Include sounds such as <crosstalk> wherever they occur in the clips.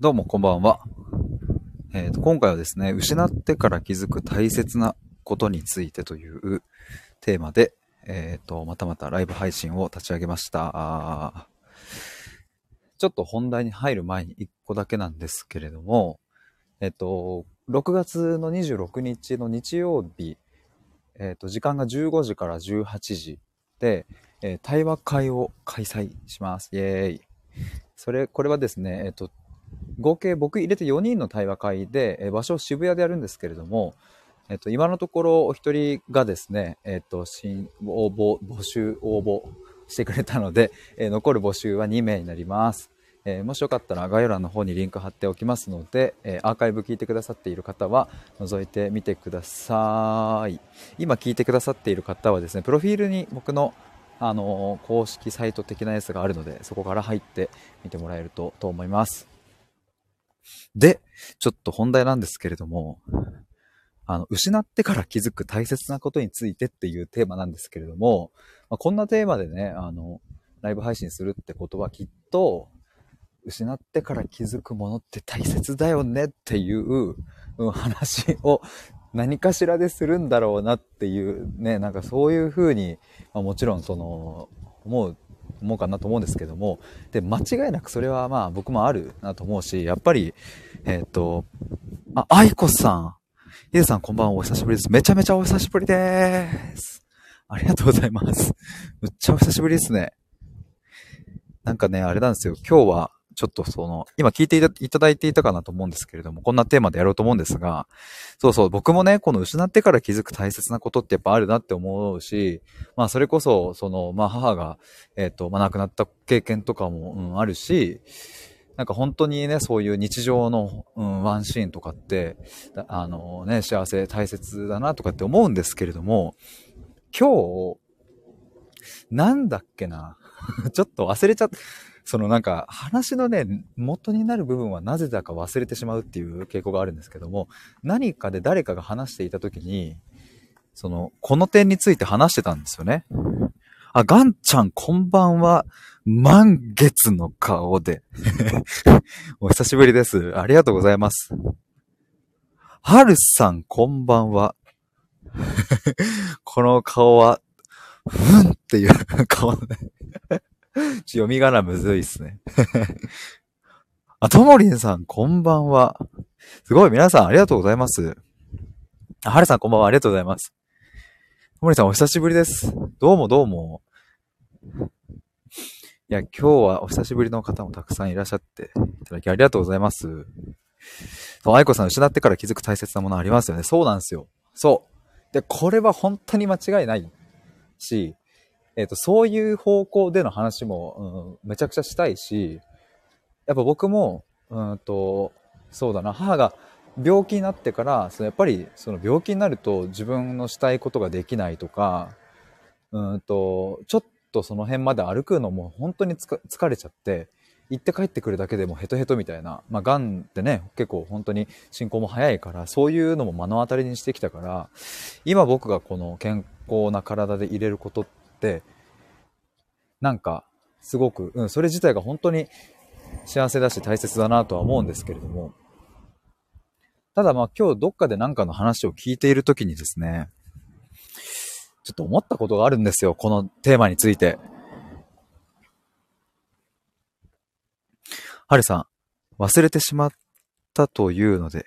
どうもこんばんは。えーと、今回はですね、失ってから気づく大切なことについてというテーマで、えっ、ー、と、またまたライブ配信を立ち上げました。ちょっと本題に入る前に1個だけなんですけれども、えっ、ー、と、6月の26日の日曜日、えっ、と、時間が15時から18時で、え、対話会を開催します。イェーイ。それ、これはですね、えっ、と、合計僕入れて4人の対話会で、え場所を渋谷でやるんですけれども、えっと、今のところお一人がですね、えっと、新応募、募集、応募してくれたので、え残る募集は2名になります。え、もしよかったら概要欄の方にリンク貼っておきますので、え、アーカイブ聞いてくださっている方は覗いてみてください。今聞いてくださっている方はですね、プロフィールに僕のあの、公式サイト的なやつがあるので、そこから入ってみてもらえるとと思います。で、ちょっと本題なんですけれども、あの、失ってから気づく大切なことについてっていうテーマなんですけれども、まあ、こんなテーマでね、あの、ライブ配信するってことはきっと、失ってから気づくものって大切だよねっていう、話を何かしらでするんだろうなっていうね、なんかそういうふうに、まあ、もちろんその、思う思うかなと思うんですけども、で、間違いなくそれはまあ僕もあるなと思うし、やっぱり、えっ、ー、と、あ、愛子さん。ヒデさんこんばんはお久しぶりです。めちゃめちゃお久しぶりです。ありがとうございます。むっちゃお久しぶりですね。なんかね、あれなんですよ。今日は、ちょっとその、今聞いていただいていたかなと思うんですけれども、こんなテーマでやろうと思うんですが、そうそう、僕もね、この失ってから気づく大切なことってやっぱあるなって思うし、まあそれこそ、その、まあ母が、えっ、ー、と、まあ亡くなった経験とかも、うん、あるし、なんか本当にね、そういう日常の、うん、ワンシーンとかって、あのね、幸せ大切だなとかって思うんですけれども、今日、なんだっけな？<laughs> ちょっと忘れちゃった。そのなんか話のね、元になる部分はなぜだか忘れてしまうっていう傾向があるんですけども、何かで誰かが話していた時に、その、この点について話してたんですよね。あ、ガンちゃんこんばんは。満月の顔で。<laughs> お久しぶりです。ありがとうございます。はるさんこんばんは。<laughs> この顔は、ふんっていう顔ね。<laughs> 読み仮名むずいっすね。<laughs> あ、ともりんさん、こんばんは。すごい、皆さんありがとうございます。あ、はるさん、こんばんは。ありがとうございます。ともりんさん、お久しぶりです。どうもどうも。いや、今日はお久しぶりの方もたくさんいらっしゃっていただきありがとうございます。そう、愛子さん、失ってから気づく大切なものありますよね。そうなんですよ。そう。で、これは本当に間違いないし、えっ、ー、と、そういう方向での話も、うん、めちゃくちゃしたいし、やっぱ僕も、うんと、そうだな、母が病気になってから、そのやっぱりその病気になると自分のしたいことができないとか、うんと、ちょっとその辺まで歩くのも本当に疲れちゃって、行って帰ってくるだけでもヘトヘトみたいな、まあ、癌ってね、結構本当に進行も早いから、そういうのも目の当たりにしてきたから、今僕がこの健康な体で入れることっ、なんか、すごく、うん、それ自体が本当に幸せだし大切だなとは思うんですけれども、ただまあ今日どっかで何かの話を聞いているときにですね、ちょっと思ったことがあるんですよ、このテーマについて。はるさん、忘れてしまったというので、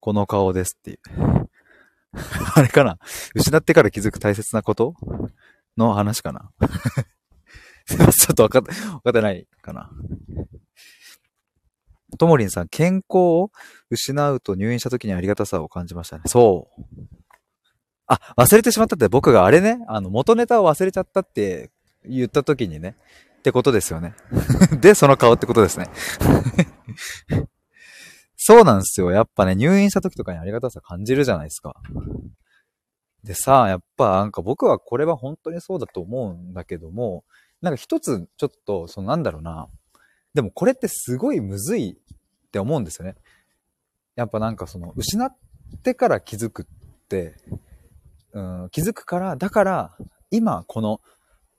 この顔ですっていう。<laughs> あれかな？失ってから気づく大切なこと？の話かな？<laughs> ちょっとわかっ、わかってないかな？ともりんさん、健康を失うと入院した時にありがたさを感じましたね。そう。あ、忘れてしまったって僕があれね、あの、元ネタを忘れちゃったって言った時にね、ってことですよね。<laughs> で、その顔ってことですね。そうなんですよ。やっぱね、入院した時とかにありがたさ感じるじゃないですか。でさ、やっぱなんか僕はこれは本当にそうだと思うんだけども、なんか一つちょっと、そのなんだろうな。でもこれってすごいむずいって思うんですよね。やっぱなんかその、失ってから気づくって、うん、気づくから、だから、今この、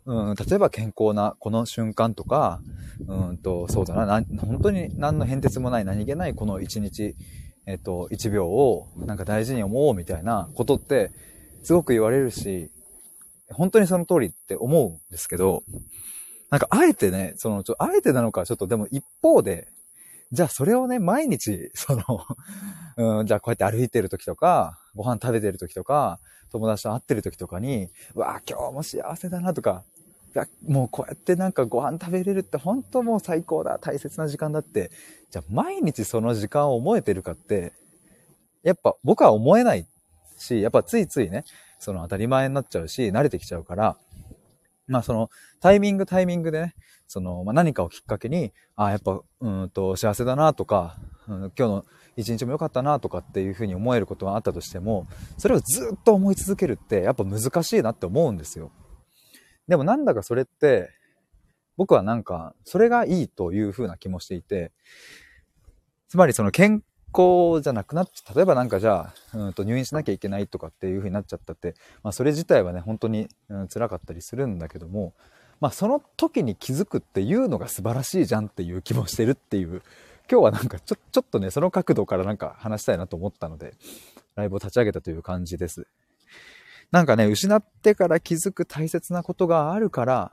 うん、例えば健康なこの瞬間とか、うんと、そうだな、本当に何の変哲もない何気ないこの一日、えっと、一秒をなんか大事に思おうみたいなことってすごく言われるし、本当にその通りって思うんですけど、なんかあえてね、その、ちょ、あえてなのかちょっとでも一方で、じゃあそれをね、毎日、その、<laughs> うん、じゃあこうやって歩いてる時とか、ご飯食べてる時とか、友達と会ってる時とかに、うわ今日も幸せだなとか、もうこうやってなんかご飯食べれるって本当もう最高だ、大切な時間だって、じゃあ毎日その時間を思えてるかって、やっぱ僕は思えないし、やっぱついついね、その当たり前になっちゃうし、慣れてきちゃうから、まあそのタイミングタイミングでね、その、まあ、何かをきっかけに、あ、やっぱ、うんと幸せだなとか、うん、今日の一日も良かったなとかっていうふうに思えることがあったとしても、それをずっと思い続けるってやっぱ難しいなって思うんですよ。でもなんだかそれって、僕はなんか、それがいいというふうな気もしていて、つまりその健康じゃなくなっちゃ、例えばなんかじゃあ、うんと入院しなきゃいけないとかっていう風になっちゃったって、まあそれ自体はね、本当に、うん、辛かったりするんだけども、まあその時に気づくっていうのが素晴らしいじゃんっていう気もしてるっていう今日はなんかちょ、ちょっとね、その角度からなんか話したいなと思ったので、ライブを立ち上げたという感じです。なんかね、失ってから気づく大切なことがあるから、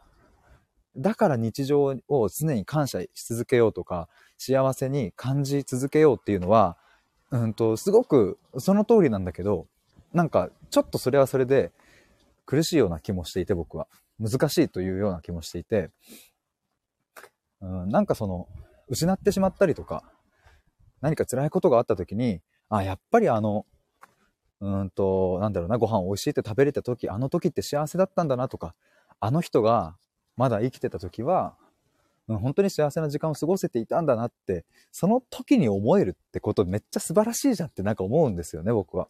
だから日常を常に感謝し続けようとか、幸せに感じ続けようっていうのは、うんと、すごくその通りなんだけど、なんかちょっとそれはそれで苦しいような気もしていて僕は。難しいというような気もしていて、うん、なんかその、失ってしまったりとか、何か辛いことがあった時に、あ、やっぱりあの、うんと、なんだろうな、ご飯美味しいって食べれた時、あの時って幸せだったんだなとか、あの人がまだ生きてた時は、うん、本当に幸せな時間を過ごせていたんだなって、その時に思えるってことめっちゃ素晴らしいじゃんってなんか思うんですよね、僕は。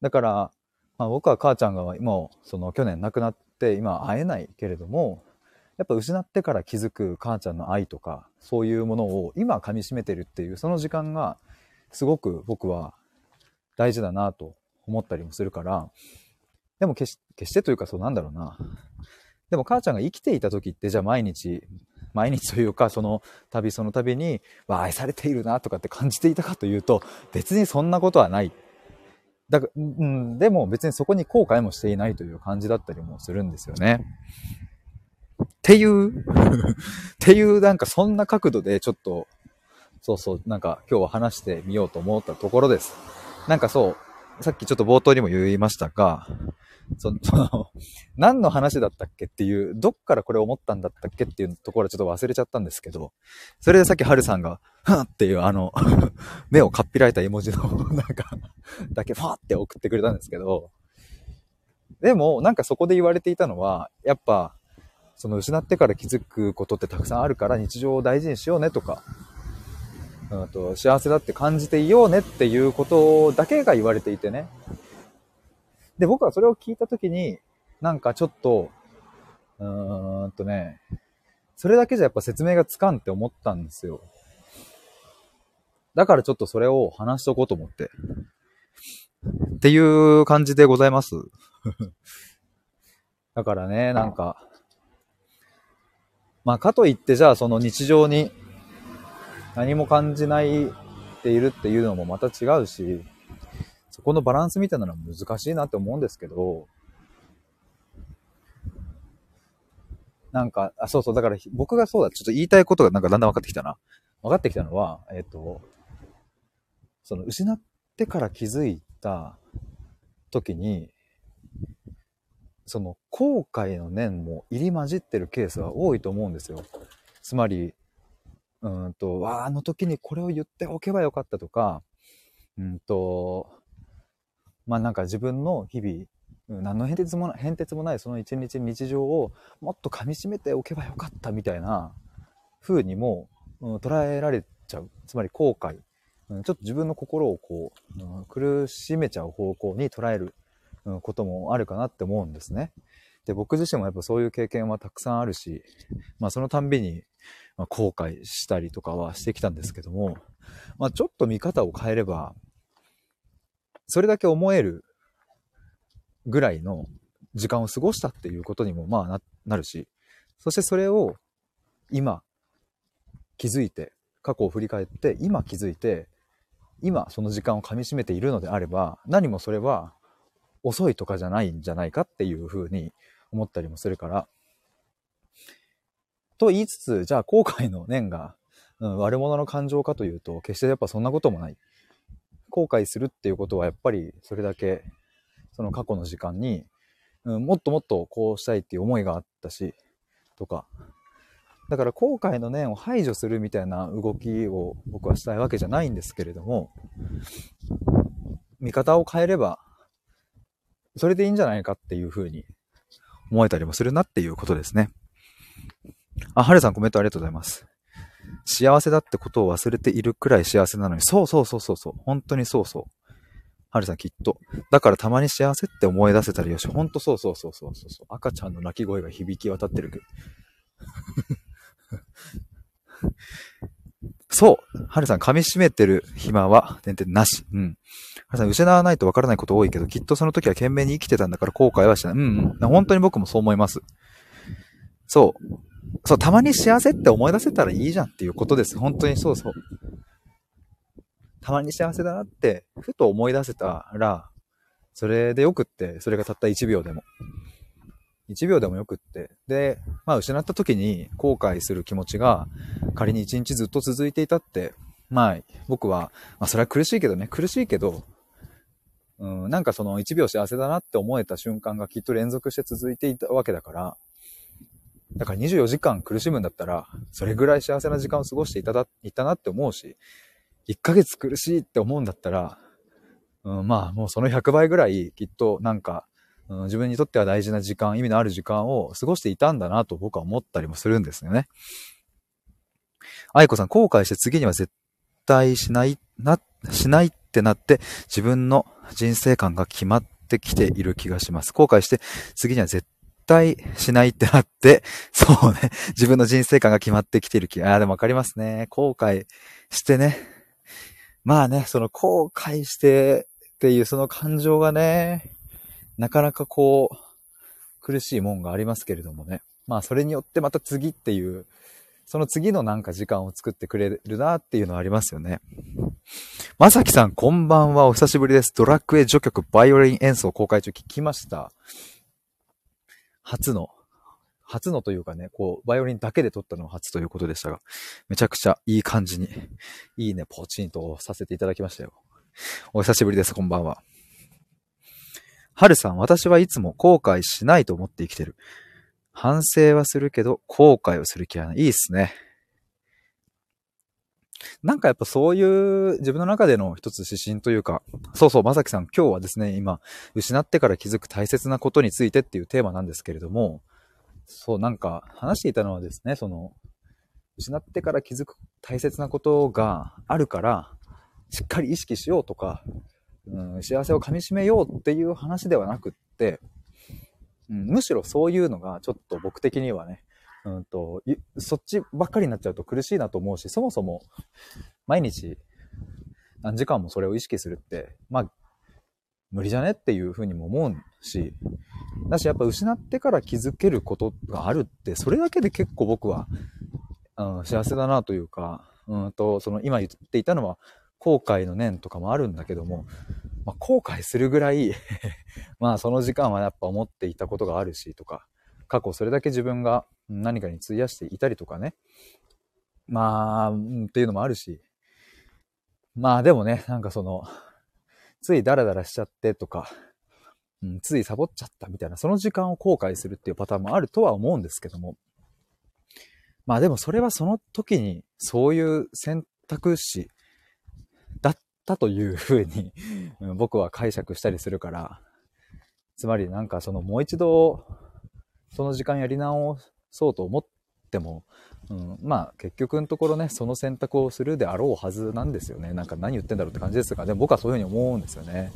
だから、まあ、僕は母ちゃんが今、その去年亡くなって今会えないけれども、やっぱ失ってから気づく母ちゃんの愛とか、そういうものを今噛み締めてるっていう、その時間がすごく僕は大事だなと思ったりもするから、でも決し決してというかそうなんだろうな。でも母ちゃんが生きていた時ってじゃあ毎日、毎日というかその旅その旅に、わ、愛されているなとかって感じていたかというと、別にそんなことはない。だから、うん、でも別にそこに後悔もしていないという感じだったりもするんですよね。っていう <laughs> っていうなんかそんな角度でちょっと、そうそう、なんか今日は話してみようと思ったところです。なんかそう、さっきちょっと冒頭にも言いましたが、<laughs> その、何の話だったっけっていう、どっからこれ思ったんだったっけっていうところはちょっと忘れちゃったんですけど、それでさっきハルさんが、はっていうあの <laughs> 目をかっぴられた絵文字のなんかだけファーって送ってくれたんですけど、でも、なんかそこで言われていたのは、やっぱ、その失ってから気づくことってたくさんあるから日常を大事にしようねとか、うんと幸せだって感じていようねっていうことだけが言われていてね。で、僕はそれを聞いたときに、なんかちょっと、うーんとね、それだけじゃやっぱ説明がつかんって思ったんですよ。だからちょっとそれを話しとこうと思って。っていう感じでございます。<laughs> だからね、なんか、まあ、かといって、じゃあその日常に何も感じないっているっていうのもまた違うし、そこのバランスみたいなのは難しいなって思うんですけど、なんか、あ、そうそう、だから僕がそうだ、ちょっと言いたいことがなんかだんだん分かってきたな。分かってきたのは、えっ、と、その失ってから気づいた時に、その後悔の念も入り混じってるケースは多いと思うんですよ。つまり、うんと、ああの時にこれを言っておけばよかったとか、うんと、まあなんか自分の日々、何の変哲もない、変哲もないその一日日常をもっと噛み締めておけばよかったみたいな風にも、うん、捉えられちゃう。つまり後悔。うん、ちょっと自分の心をこう、うん、苦しめちゃう方向に捉えることもあるかなって思うんですね。で、僕自身もやっぱそういう経験はたくさんあるし、まあそのたんびに、ま後悔したりとかはしてきたんですけども、まあちょっと見方を変えれば、それだけ思えるぐらいの時間を過ごしたっていうことにもまあななるし、そしてそれを今気づいて、過去を振り返って今気づいて、今その時間をかみしめているのであれば、何もそれは遅いとかじゃないんじゃないかっていうふうに思ったりもするから、と言いつつ、じゃあ後悔の念が、うん、悪者の感情かというと、決してやっぱそんなこともない。後悔するっていうことはやっぱりそれだけその過去の時間に、うん、もっともっとこうしたいっていう思いがあったし、とか。だから後悔の念を排除するみたいな動きを僕はしたいわけじゃないんですけれども、見方を変えれば、それでいいんじゃないかっていうふうに思えたりもするなっていうことですね。あ、はるさんコメントありがとうございます。幸せだってことを忘れているくらい幸せなのに、そうそうそうそうそう、本当にそうそう。はるさんきっと。だからたまに幸せって思い出せたらよし。ほんとそうそうそうそうそう。赤ちゃんの泣き声が響き渡ってるけど。<laughs> そう。はるさん噛み締めてる暇は、点々なし。うん。はるさん失わないとわからないこと多いけど、きっとその時は懸命に生きてたんだから後悔はしない。うん、うん。本当に僕もそう思います。そう。そう、たまに幸せって思い出せたらいいじゃんっていうことです。本当にそうそう。たまに幸せだなって、ふと思い出せたら、それでよくって、それがたった1秒でも。1秒でもよくって。で、まあ失った時に後悔する気持ちが仮に1日ずっと続いていたって、まあ僕は、まあそれは苦しいけどね、苦しいけど、うん、なんかその1秒幸せだなって思えた瞬間がきっと連続して続いていたわけだから、だから24時間苦しむんだったら、それぐらい幸せな時間を過ごしていただ、いたなって思うし、1ヶ月苦しいって思うんだったら、うん、まあもうその100倍ぐらいきっとなんかうん、自分にとっては大事な時間、意味のある時間を過ごしていたんだなと僕は思ったりもするんですよね。愛子さん、後悔して次には絶対しない、な、しないってなって、自分の人生観が決まってきている気がします。後悔して次には絶対しないってなって、<laughs> そうね、自分の人生観が決まってきてる気が、ああ、でもわかりますね。後悔してね。まあね、その後悔してっていうその感情がね、なかなかこう、苦しいもんがありますけれどもね。まあそれによってまた次っていう、その次のなんか時間を作ってくれるなっていうのはありますよね。まさきさん、こんばんは。お久しぶりです。ドラクエ序曲バイオリン演奏公開中聞きました。初の、初のというかね、こう、バイオリンだけで撮ったのは初ということでしたが、めちゃくちゃいい感じに、いいね、ポチンとさせていただきましたよ。お久しぶりです。こんばんは。はるさん、私はいつも後悔しないと思って生きてる。反省はするけど、後悔をする気はない。いいっすね。なんかやっぱそういう自分の中での一つ指針というか、そうそう、まさきさん、今日はですね、今、失ってから気づく大切なことについてっていうテーマなんですけれども、そう、なんか話していたのはですね、その、失ってから気づく大切なことがあるから、しっかり意識しようとか、うん、幸せをかみしめようっていう話ではなくって、うん、むしろそういうのがちょっと僕的にはね、うんと、そっちばっかりになっちゃうと苦しいなと思うし、そもそも毎日何時間もそれを意識するって、まあ、無理じゃねっていうふうにも思うし、だしやっぱ失ってから気づけることがあるって、それだけで結構僕は、うん、幸せだなというか、うんと、その今言っていたのは、後悔の念とかもあるんだけども、まあ、後悔するぐらい <laughs> まあその時間はやっぱ思っていたことがあるしとか、過去それだけ自分が何かに費やしていたりとかね。まあ、っていうのもあるし。まあでもね、なんかその、ついダラダラしちゃってとか、うん、ついサボっちゃったみたいな、その時間を後悔するっていうパターンもあるとは思うんですけども。まあでもそれはその時にそういう選択肢だったというふうに僕は解釈したりするから、つまりなんかそのもう一度その時間やり直そうと思っても、うん、まあ結局のところね、その選択をするであろうはずなんですよね。なんか何言ってんだろうって感じですが、でも僕はそういうふうに思うんですよね。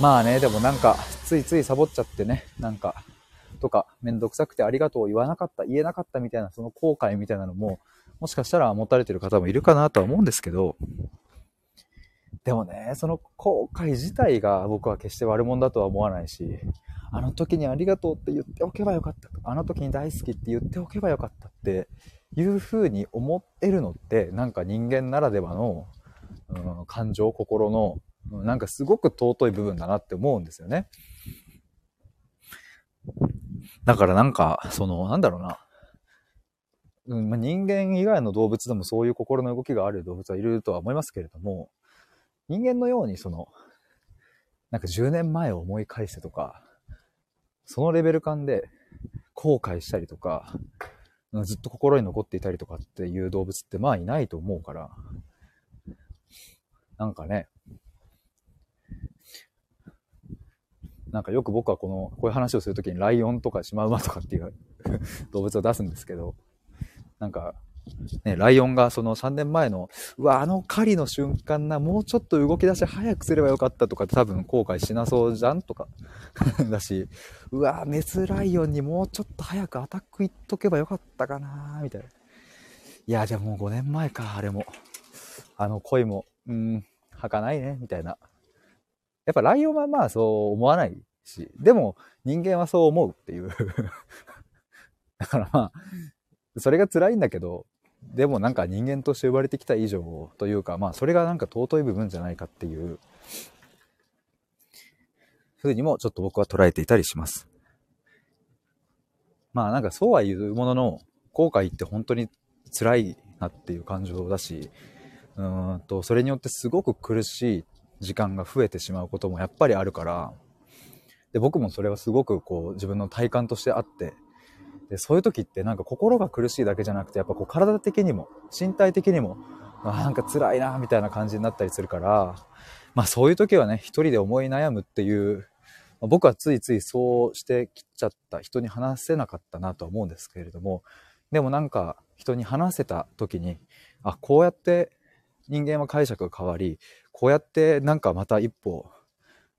まあね、でもなんかついついサボっちゃってね、なんか、とか、めんどくさくてありがとう言わなかった、言えなかったみたいな、その後悔みたいなのも、もしかしたら持たれてる方もいるかなとは思うんですけど、でもね、その後悔自体が僕は決して悪者だとは思わないし、あの時にありがとうって言っておけばよかったと。あの時に大好きって言っておけばよかったっていう風に思えるのって、なんか人間ならではの、うん、感情、心の、なんかすごく尊い部分だなって思うんですよね。だからなんか、その、なんだろうな。うんまあ、人間以外の動物でもそういう心の動きがある動物はいるとは思いますけれども、人間のようにその、なんか10年前を思い返してとか、そのレベル感で後悔したりとか、ずっと心に残っていたりとかっていう動物ってまあいないと思うから、なんかね、なんかよく僕はこの、こういう話をするときにライオンとかシマウマとかっていう <laughs> 動物を出すんですけど、なんか、ね、ライオンがその3年前の、うわ、あの狩りの瞬間な、もうちょっと動き出し早くすればよかったとか多分後悔しなそうじゃんとか <laughs> だし、うわ、メスライオンにもうちょっと早くアタックいっとけばよかったかなみたいな。いや、じゃあもう5年前か、あれも。あの恋も、うん、儚いね、みたいな。やっぱライオンはまあそう思わないし、でも人間はそう思うっていう <laughs> だからまあ、それが辛いんだけど、でもなんか人間として生まれてきた以上というか、まあそれがなんか尊い部分じゃないかっていうふうにもちょっと僕は捉えていたりします。まあなんかそうは言うものの、後悔って本当に辛いなっていう感情だし、うんと、それによってすごく苦しい時間が増えてしまうこともやっぱりあるから、で、僕もそれはすごくこう自分の体感としてあって、で、そういう時ってなんか心が苦しいだけじゃなくて、やっぱこう体的にも、身体的にも、あなんか辛いな、みたいな感じになったりするから、まあそういう時はね、一人で思い悩むっていう、まあ、僕はついついそうしてきちゃった、人に話せなかったなとは思うんですけれども、でもなんか人に話せた時に、あ、こうやって人間は解釈が変わり、こうやってなんかまた一歩、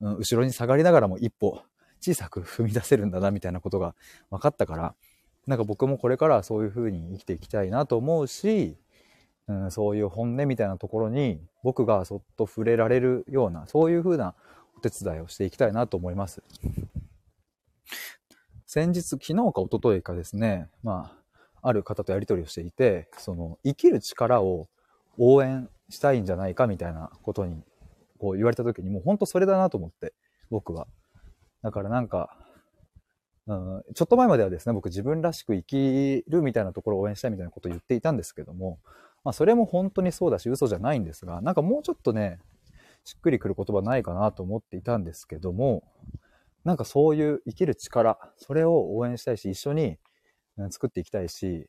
うん、後ろに下がりながらも一歩小さく踏み出せるんだなみたいなことが分かったから、なんか僕もこれからそういう風に生きていきたいなと思うし、うん、そういう本音みたいなところに僕がそっと触れられるような、そういう風なお手伝いをしていきたいなと思います。先日、昨日か一昨日かですね、まあ、ある方とやり取りをしていて、その生きる力を応援したいんじゃないかみたいなことにこう言われた時にもうほんとそれだなと思って、僕は。だからなんか、うん、ちょっと前まではですね、僕自分らしく生きるみたいなところを応援したいみたいなことを言っていたんですけども、まあそれも本当にそうだし嘘じゃないんですが、なんかもうちょっとね、しっくりくる言葉ないかなと思っていたんですけども、なんかそういう生きる力、それを応援したいし、一緒に作っていきたいし、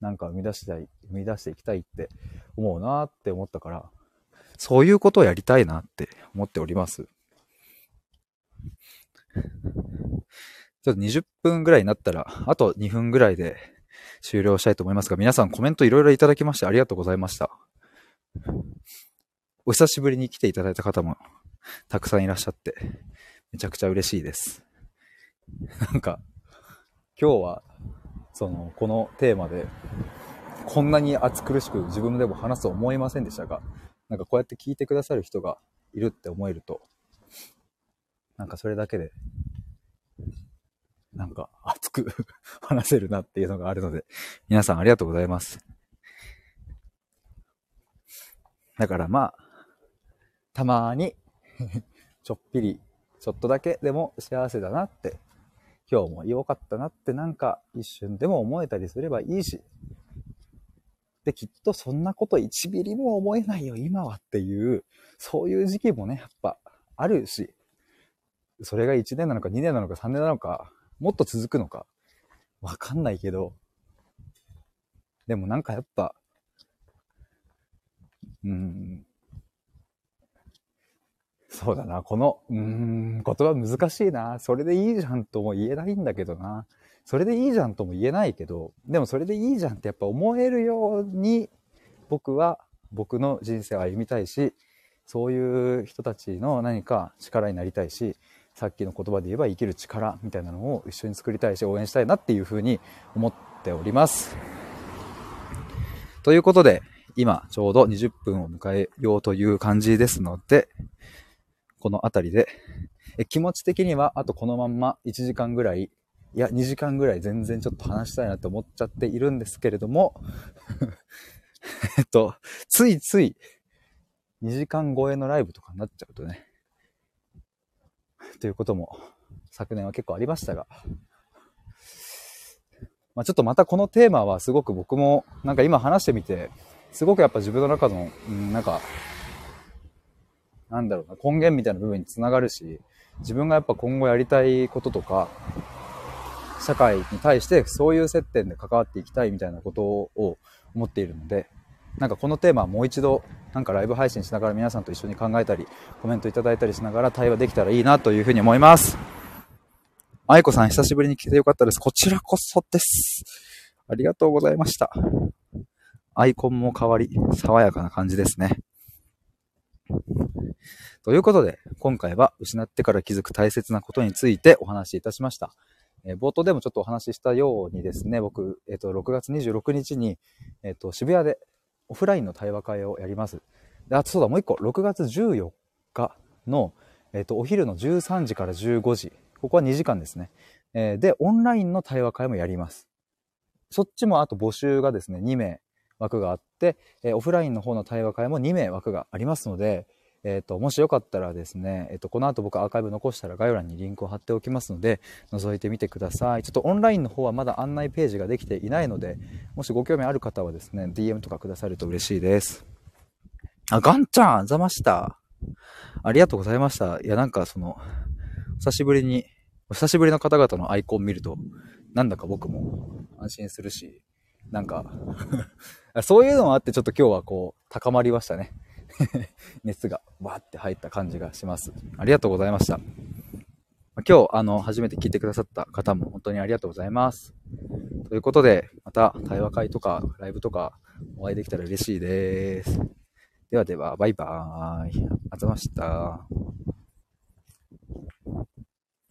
なんか生み出したい、生み出していきたいって思うなって思ったから、そういうことをやりたいなって思っております。<laughs> ちょっと20分ぐらいになったら、あと2分ぐらいで終了したいと思いますが、皆さんコメントいろいろいただきましてありがとうございました。お久しぶりに来ていただいた方もたくさんいらっしゃって、めちゃくちゃ嬉しいです。なんか、今日は、その、このテーマで、こんなに暑苦しく自分でも話すと思いませんでしたが、なんかこうやって聞いてくださる人がいるって思えると、なんかそれだけでなんか熱く <laughs> 話せるなっていうのがあるので、皆さんありがとうございます。だからまあ、たまに <laughs> ちょっぴり、ちょっとだけでも幸せだなって、今日も良かったなってなんか一瞬でも思えたりすればいいし、で、きっとそんなこと1ミリも思えないよ、今はっていう、そういう時期もね、やっぱあるし、それが1年なのか2年なのか3年なのか、もっと続くのか、わかんないけど、でもなんかやっぱ、うん、そうだな、この、うん、言葉難しいな。それでいいじゃんとも言えないんだけどな。それでいいじゃんとも言えないけど、でもそれでいいじゃんってやっぱ思えるように、僕は僕の人生を歩みたいし、そういう人たちの何か力になりたいし、さっきの言葉で言えば生きる力みたいなのを一緒に作りたいし応援したいなっていうふうに思っております。ということで、今ちょうど20分を迎えようという感じですので、この辺りで、え気持ち的にはあとこのまんま1時間ぐらい、いや2時間ぐらい全然ちょっと話したいなって思っちゃっているんですけれども、<laughs> えっと、ついつい2時間超えのライブとかになっちゃうとね、ということも昨年は結構ありましたが、まあ、ちょっとまたこのテーマはすごく僕もなんか今話してみて、すごくやっぱ自分の中の、うん、なんか、なんだろうな、根源みたいな部分につながるし、自分がやっぱ今後やりたいこととか、社会に対してそういう接点で関わっていきたいみたいなことを思っているので、なんかこのテーマもう一度、なんかライブ配信しながら皆さんと一緒に考えたり、コメントいただいたりしながら対話できたらいいなというふうに思います。愛子さん久しぶりに来てよかったです。こちらこそです。ありがとうございました。アイコンも変わり、爽やかな感じですね。ということで、今回は失ってから気づく大切なことについてお話しいたしました。え、冒頭でもちょっとお話ししたようにですね、僕、えっ、と、6月26日に、えっ、と、渋谷でオフラインの対話会をやります。で、あとそうだ、もう一個、6月14日の、えっ、と、お昼の13時から15時、ここは2時間ですね。えで、オンラインの対話会もやります。そっちもあと募集がですね、2名枠があって、えオフラインの方の対話会も2名枠がありますので、えっ、ー、と、もしよかったらですね、えっ、ー、と、この後僕アーカイブ残したら概要欄にリンクを貼っておきますので、覗いてみてください。ちょっとオンラインの方はまだ案内ページができていないので、もしご興味ある方はですね、DM とかくださると嬉しいです。あ、ガンちゃん、ざました。ありがとうございました。いや、なんかその、久しぶりに、久しぶりの方々のアイコン見ると、なんだか僕も安心するし、なんか <laughs> そういうのもあってちょっと今日はこう、高まりましたね。<laughs> 熱がわーって入った感じがします。ありがとうございました。今日、あの、初めて聞いてくださった方も本当にありがとうございます。ということで、また対話会とかライブとかお会いできたら嬉しいです。ではでは、バイバーイ。あざました。